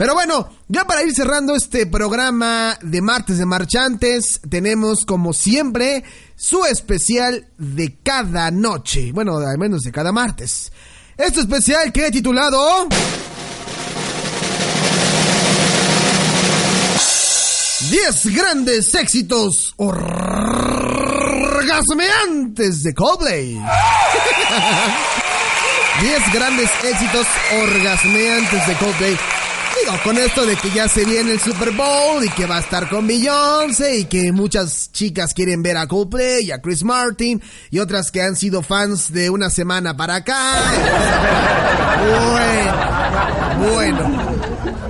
Pero bueno, ya para ir cerrando este programa de martes de marchantes, tenemos como siempre su especial de cada noche, bueno, al menos de cada martes. Este especial que he titulado... 10 grandes éxitos orgasmeantes de Coldplay. 10 grandes éxitos orgasmeantes de Coldplay. Con esto de que ya se viene el Super Bowl y que va a estar con Beyoncé y que muchas chicas quieren ver a Coldplay y a Chris Martin y otras que han sido fans de una semana para acá. Bueno, bueno.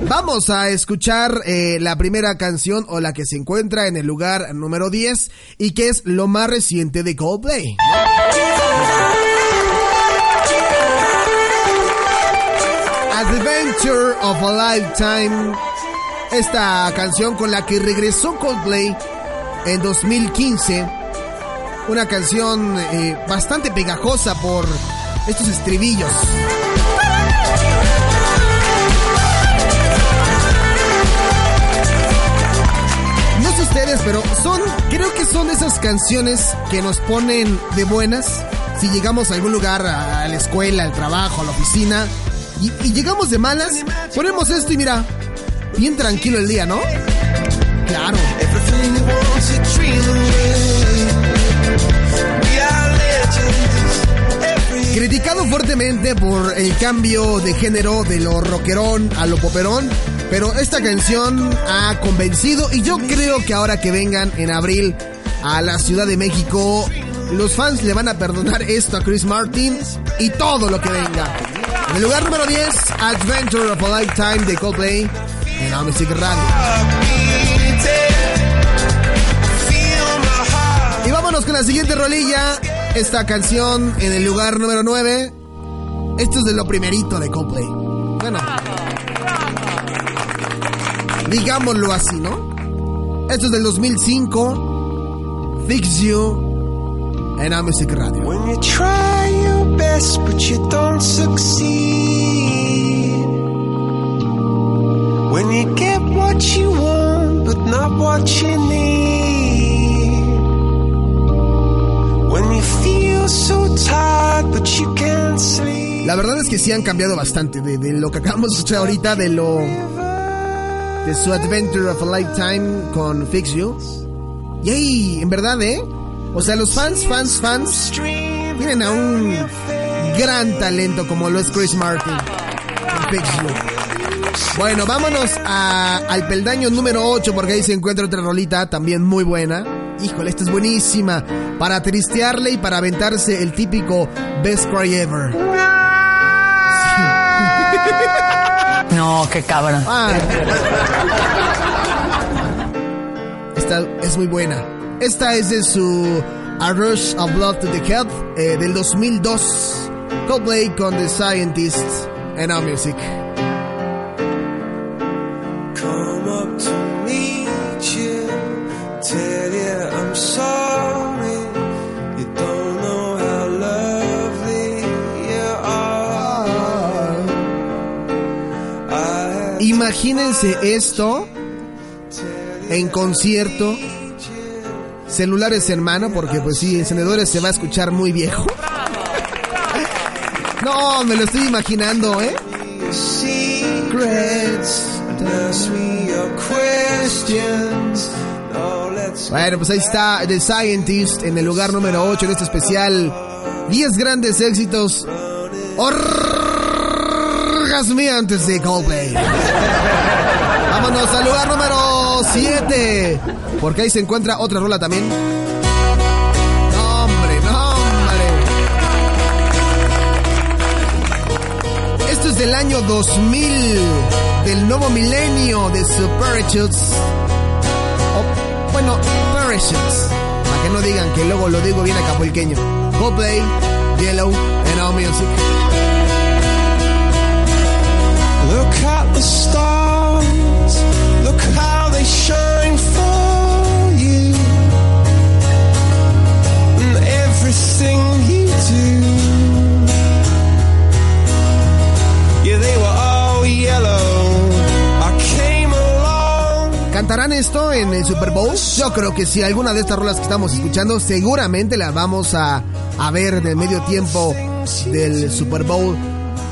Vamos a escuchar eh, la primera canción o la que se encuentra en el lugar número 10 y que es lo más reciente de Coldplay. Adventure of a Lifetime. Esta canción con la que regresó Coldplay en 2015. Una canción eh, bastante pegajosa por estos estribillos. No sé ustedes, pero son, creo que son esas canciones que nos ponen de buenas si llegamos a algún lugar, a la escuela, al trabajo, a la oficina y, llegamos de malas, ponemos esto y mira, bien tranquilo el día, ¿no? Claro. Criticado fuertemente por el cambio de género de lo rockerón a lo poperón, pero esta canción ha convencido y yo creo que ahora que vengan en abril a la Ciudad de México, los fans le van a perdonar esto a Chris Martin y todo lo que venga. En el lugar número 10, Adventure of a Lifetime de Coldplay en Music Radio. Y vámonos con la siguiente rolilla. Esta canción en el lugar número 9. Esto es de lo primerito de Coldplay. Bueno. Digámoslo así, ¿no? Esto es del 2005. Fix You en la Music Radio. When you try your best but you don't succeed. When you get what you want but not what you need. When you feel so tired but you can't sleep. La verdad es que sí han cambiado bastante de, de lo que acabamos de escuchar ahorita, de lo. de su Adventure of a Lifetime con Fix You. Yay, en verdad, ¿eh? O sea, los fans, fans, fans tienen a un gran talento como lo es Chris Martin. Bueno, vámonos a- al peldaño número 8 porque ahí se encuentra otra rolita también muy buena. Híjole, esta es buenísima. Para tristearle y para aventarse el típico Best Cry Ever. No, qué cabrón. Ah. Esta es muy buena. Esta es de su A Rush of Blood to the Head eh, del 2002. Coldplay con The Scientists en Our Music. Come up to meet you, tell you I'm sorry. You don't know how lovely you are. I had Imagínense esto en concierto. Celulares en mano, porque pues sí, encendedores se va a escuchar muy viejo. No, me lo estoy imaginando, ¿eh? Oh, Bueno, pues ahí está The Scientist en el lugar número 8 en este especial. 10 grandes éxitos orgasmeantes de Coldplay. Vámonos al lugar número 7. Porque ahí se encuentra otra rola también. No, hombre. Esto es del año 2000, del nuevo milenio de Superchutes. O, bueno, Parachutes. Para que no digan que luego lo digo bien acapulqueño. Coldplay, Yellow, and All Music. Look at the stars, ¿Cantarán esto en el Super Bowl? Yo creo que sí, alguna de estas rolas que estamos escuchando seguramente las vamos a, a ver de medio tiempo del Super Bowl.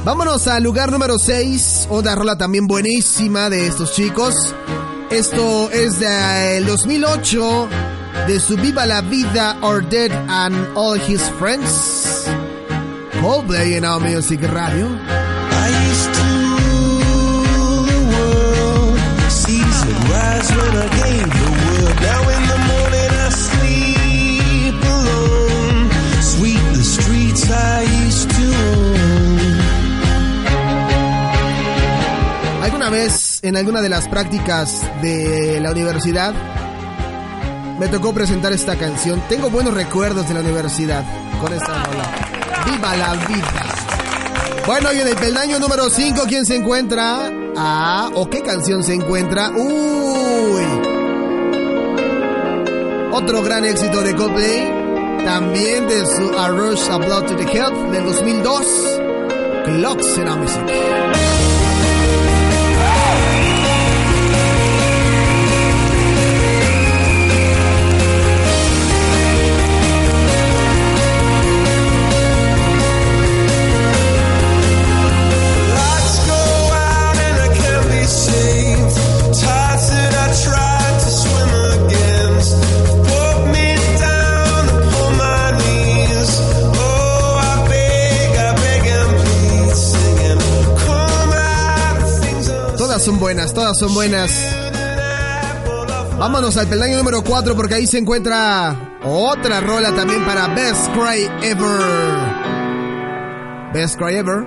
Vámonos al lugar número 6, otra rola también buenísima de estos chicos. Esto es del 2008 de su Viva la Vida or Dead and All His Friends. Coldplay en Music Radio. En alguna de las prácticas de la universidad me tocó presentar esta canción? Tengo buenos recuerdos de la universidad con esta rola. ¡Viva la vida! Bueno, y en el peldaño número 5, ¿quién se encuentra? Ah, ¿o qué canción se encuentra? ¡Uy! Otro gran éxito de Coldplay, también de su A Rush of Blood to the Head del 2002, Clocks in Music. Buenas, todas son buenas. Vámonos al peldaño número 4 porque ahí se encuentra otra rola también para Best Cry Ever. Best Cry Ever.